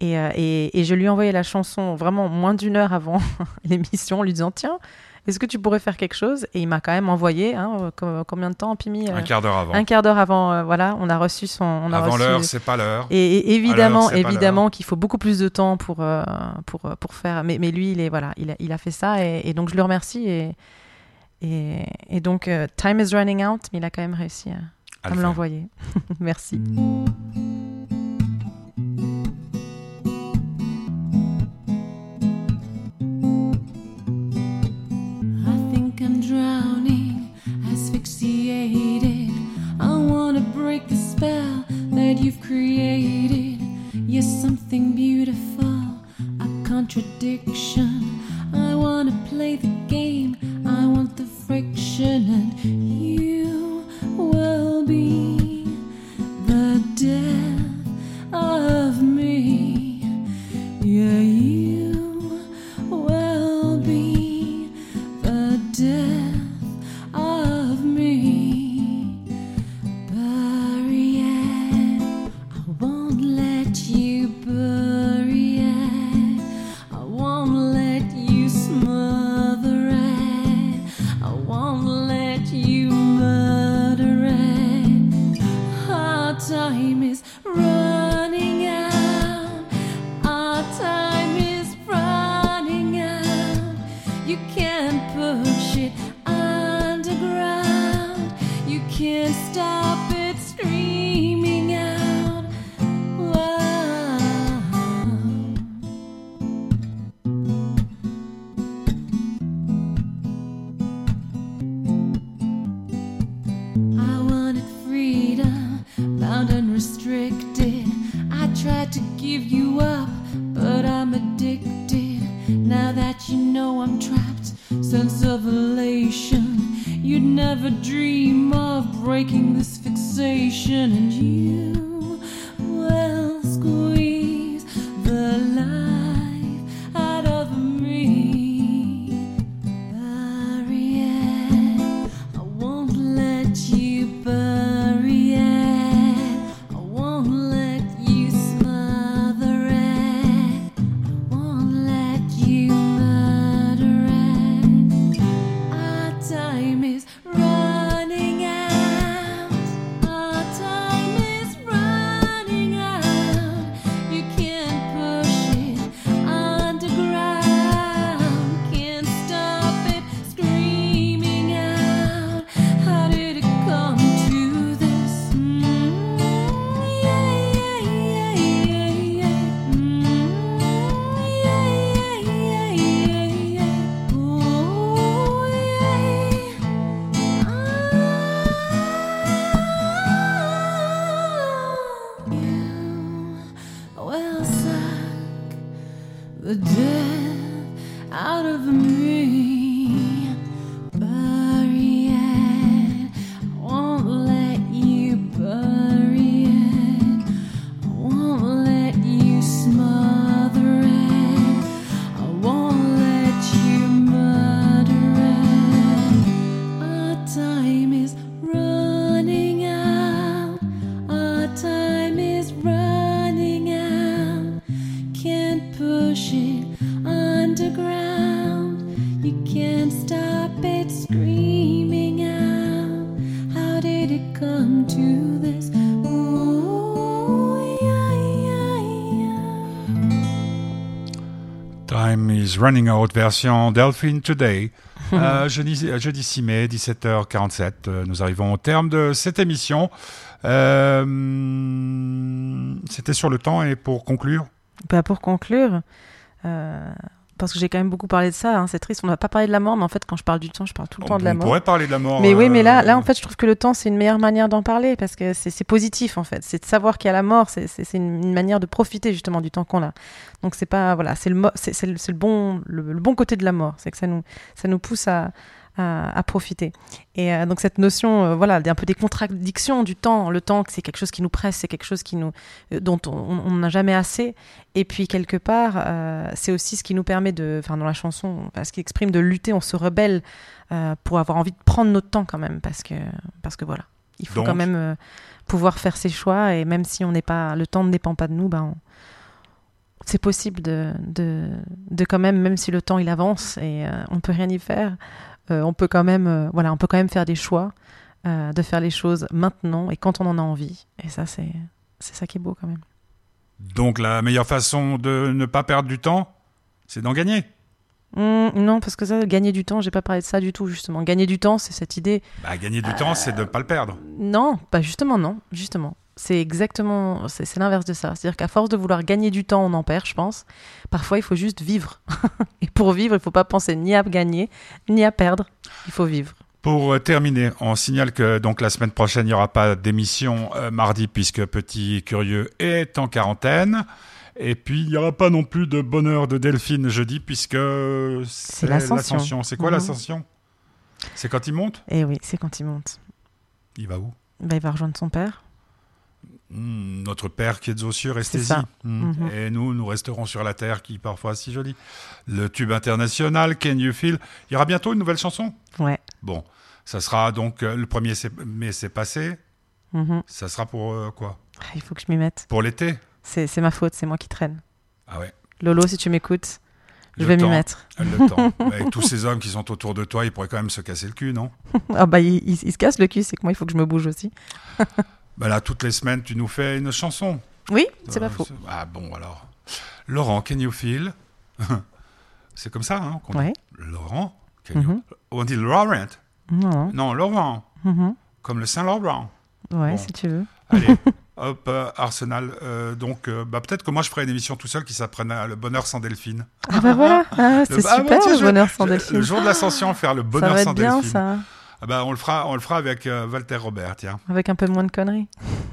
Et, euh, et, et je lui ai envoyé la chanson vraiment moins d'une heure avant l'émission en lui disant Tiens, est-ce que tu pourrais faire quelque chose? Et il m'a quand même envoyé, hein, euh, co- combien de temps, Pimi Un quart d'heure avant. Un quart d'heure avant, euh, voilà, on a reçu son. On a Avant reçu- l'heure, c'est pas l'heure. et, et évidemment, évidemment qu'il faut beaucoup plus de temps pour, euh, pour, euh, pour faire. Mais, mais lui, il, est, voilà, il, a, il a fait ça et, et donc je le remercie. Et, et, et donc, euh, time is running out, mais il a quand même réussi à, À à le me l'envoyer. Merci. Created. You're something beautiful, a contradiction. I wanna play the Now that you know I'm trapped, sense of elation. You'd never dream of breaking this fixation, and you is running out, version Delphine Today. Euh, jeudi, jeudi 6 mai, 17h47. euh, Nous arrivons au terme de cette émission. Euh, C'était sur le temps et pour conclure. Bah, pour conclure, euh, parce que j'ai quand même beaucoup parlé de ça, hein, c'est triste, on n'a pas parlé de la mort, mais en fait, quand je parle du temps, je parle tout le temps on, de la on mort. pourrait parler de la mort. Mais oui, mais là, euh, là, en fait, je trouve que le temps, c'est une meilleure manière d'en parler parce que c'est positif, en fait. C'est de savoir qu'il y a la mort, c'est une, une manière de profiter justement du temps qu'on a. Donc, c'est pas, voilà, c'est le, le, le bon, le, le bon côté de la mort. C'est que ça nous, ça nous pousse à, à, à profiter. Et euh, donc, cette notion, euh, voilà, un peu des contradictions du temps. Le temps, c'est quelque chose qui nous presse, c'est quelque chose qui nous, euh, dont on n'a jamais assez. Et puis, quelque part, euh, c'est aussi ce qui nous permet de, enfin, dans la chanson, enfin, ce qui exprime de lutter, on se rebelle euh, pour avoir envie de prendre notre temps quand même, parce que, parce que voilà, il faut Donc- quand même euh, pouvoir faire ses choix, et même si on n'est pas, le temps ne dépend pas de nous, ben, on- c'est possible de, de, de quand même, même si le temps il avance et euh, on peut rien y faire, euh, on peut quand même, euh, voilà, on peut quand même faire des choix, euh, de faire les choses maintenant et quand on en a envie, et ça c'est, c'est ça qui est beau quand même. Donc la meilleure façon de ne pas perdre du temps, c'est d'en gagner. Hum, non, parce que ça, gagner du temps, j'ai pas parlé de ça du tout justement. Gagner du temps, c'est cette idée Bah, gagner du temps, c'est de ne pas le perdre. Non, pas justement non, justement. C'est exactement, c'est l'inverse de ça. C'est-à-dire qu'à force de vouloir gagner du temps, on en perd, je pense. Parfois, il faut juste vivre. Et pour vivre, il faut pas penser ni à gagner, ni à perdre. Il faut vivre. Pour euh, terminer, on signale que donc la semaine prochaine, il n'y aura pas d'émission euh, mardi puisque Petit Curieux est en quarantaine. Et puis, il n'y aura pas non plus de bonheur de Delphine jeudi puisque c'est l'ascension. C'est quoi Mhm. l'ascension? C'est quand il monte? Et oui, c'est quand il monte. Il va où? Bah, il va rejoindre son père. Hmm, Notre Père qui est aux cieux, restez-y. Hmm. Mhm. Et nous, nous resterons sur la terre qui parfois est si jolie. Le tube international, Can You Feel? Il y aura bientôt une nouvelle chanson? Ouais. Bon, ça sera donc euh, le 1er sé- mai, c'est passé. Mhm. Ça sera pour euh, quoi? Ah, Il faut que je m'y mette. Pour l'été C'est ma faute, c'est moi qui traîne. Ah ouais. Lolo, si tu m'écoutes, je vais m'y mettre. Le temps. Avec tous ces hommes qui sont autour de toi, ils pourraient quand même se casser le cul, non? Ah bah, il, il- il se casse le cul, c'est que moi, il faut que je me bouge aussi. Bah là, toutes les semaines, tu nous fais une chanson. Oui, c'est Euh, pas faux. Ah bon, alors. Laurent, can you feel? C'est comme ça, hein qu'on dit. Ouais. Laurent can you- Mhm. On dit Laurent. Non. Non, Laurent. Mhm. Comme le Saint-Laurent. Ouais, Bon. si tu veux. Allez, hop, euh, Arsenal. Euh, donc, euh, bah, peut-être que moi, je ferai une émission tout seul qui s'appelle Le bonheur sans Delphine. Ah bah voilà, ah, c'est Le- ah, super bah, tiens, le bonheur sans je- Delphine. Le jour de l'ascension, faire le ça bonheur va sans être bien Delphine. ça, ah bah on le fera, on le fera avec euh, Walter Robert, tiens. Avec un peu moins de conneries.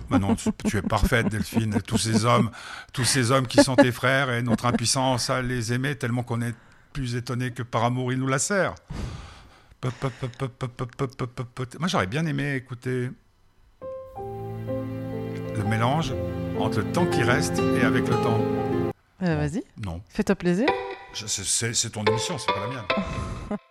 Bah non, tu, es parfaite, Delphine. Tous ces hommes, tous ces hommes qui sont tes frères et notre impuissance à les aimer tellement qu'on est plus étonné que par amour ils nous la serrent. Moi j'aurais bien aimé écouter le mélange entre le temps qui reste et avec le temps. Euh, vas-y. Non. Fais-toi plaisir. C'est ton émission, c'est pas la mienne.